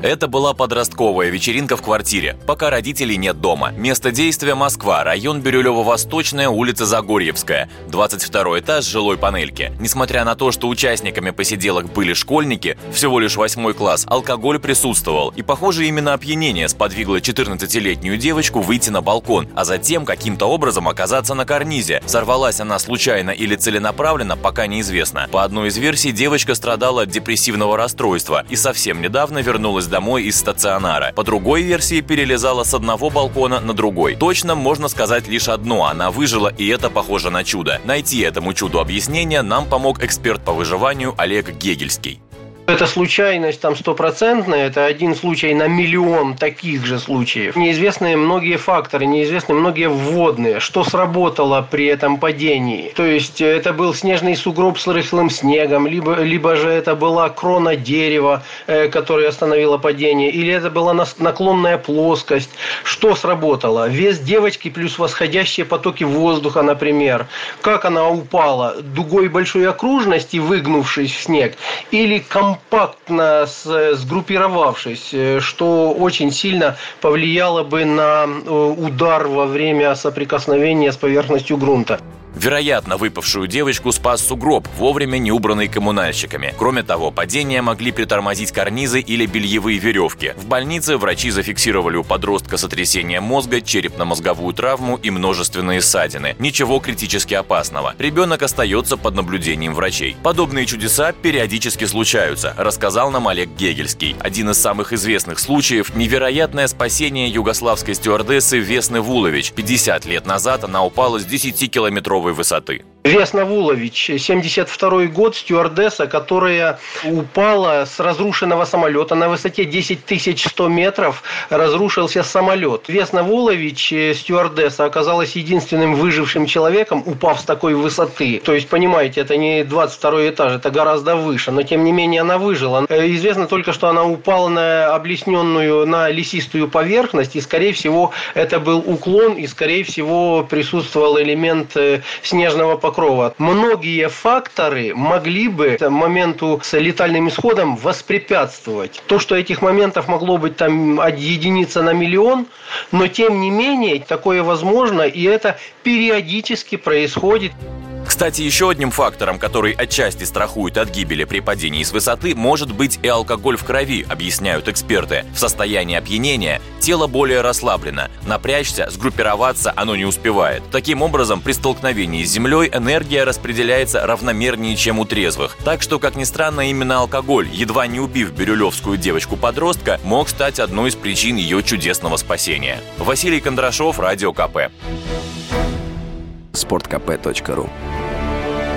Это была подростковая вечеринка в квартире, пока родителей нет дома. Место действия – Москва, район Бирюлево-Восточная, улица Загорьевская, 22 этаж жилой панельки. Несмотря на то, что участниками посиделок были школьники, всего лишь восьмой класс, алкоголь присутствовал. И, похоже, именно опьянение сподвигло 14-летнюю девочку выйти на балкон, а затем каким-то образом оказаться на карнизе. Сорвалась она случайно или целенаправленно, пока неизвестно. По одной из версий, девочка страдала от депрессивного расстройства и совсем недавно вернулась домой из стационара. По другой версии, перелезала с одного балкона на другой. Точно можно сказать лишь одно – она выжила, и это похоже на чудо. Найти этому чуду объяснение нам помог эксперт по выживанию Олег Гегельский. Это случайность там стопроцентная, это один случай на миллион таких же случаев. Неизвестны многие факторы, неизвестны многие вводные, что сработало при этом падении. То есть это был снежный сугроб с рыхлым снегом, либо, либо же это была крона дерева, э, которая остановила падение, или это была наклонная плоскость. Что сработало? Вес девочки плюс восходящие потоки воздуха, например. Как она упала? Дугой большой окружности, выгнувшись в снег, или комп компактно сгруппировавшись, э, что очень сильно повлияло бы на э, удар во время соприкосновения с поверхностью грунта. Вероятно, выпавшую девочку спас сугроб, вовремя не убранный коммунальщиками. Кроме того, падения могли притормозить карнизы или бельевые веревки. В больнице врачи зафиксировали у подростка сотрясение мозга, черепно-мозговую травму и множественные ссадины. Ничего критически опасного. Ребенок остается под наблюдением врачей. Подобные чудеса периодически случаются, рассказал нам Олег Гегельский. Один из самых известных случаев – невероятное спасение югославской стюардессы Весны Вулович. 50 лет назад она упала с 10-километровой метровой высоты. Весна Вулович, 72 год, стюардесса, которая упала с разрушенного самолета на высоте 10 100 метров, разрушился самолет. Весна Вулович, стюардесса, оказалась единственным выжившим человеком, упав с такой высоты. То есть, понимаете, это не 22 этаж, это гораздо выше, но тем не менее она выжила. Э, известно только, что она упала на облесненную, на лесистую поверхность, и, скорее всего, это был уклон, и, скорее всего, присутствовал элемент э, снежного покрова. Многие факторы могли бы моменту с летальным исходом воспрепятствовать. То, что этих моментов могло быть там единица на миллион, но тем не менее такое возможно, и это периодически происходит. Кстати, еще одним фактором, который отчасти страхует от гибели при падении с высоты, может быть и алкоголь в крови, объясняют эксперты. В состоянии опьянения тело более расслаблено. Напрячься, сгруппироваться оно не успевает. Таким образом, при столкновении с землей энергия распределяется равномернее, чем у трезвых. Так что, как ни странно, именно алкоголь, едва не убив бирюлевскую девочку-подростка, мог стать одной из причин ее чудесного спасения. Василий Кондрашов, Радио КП. Спорткп.ру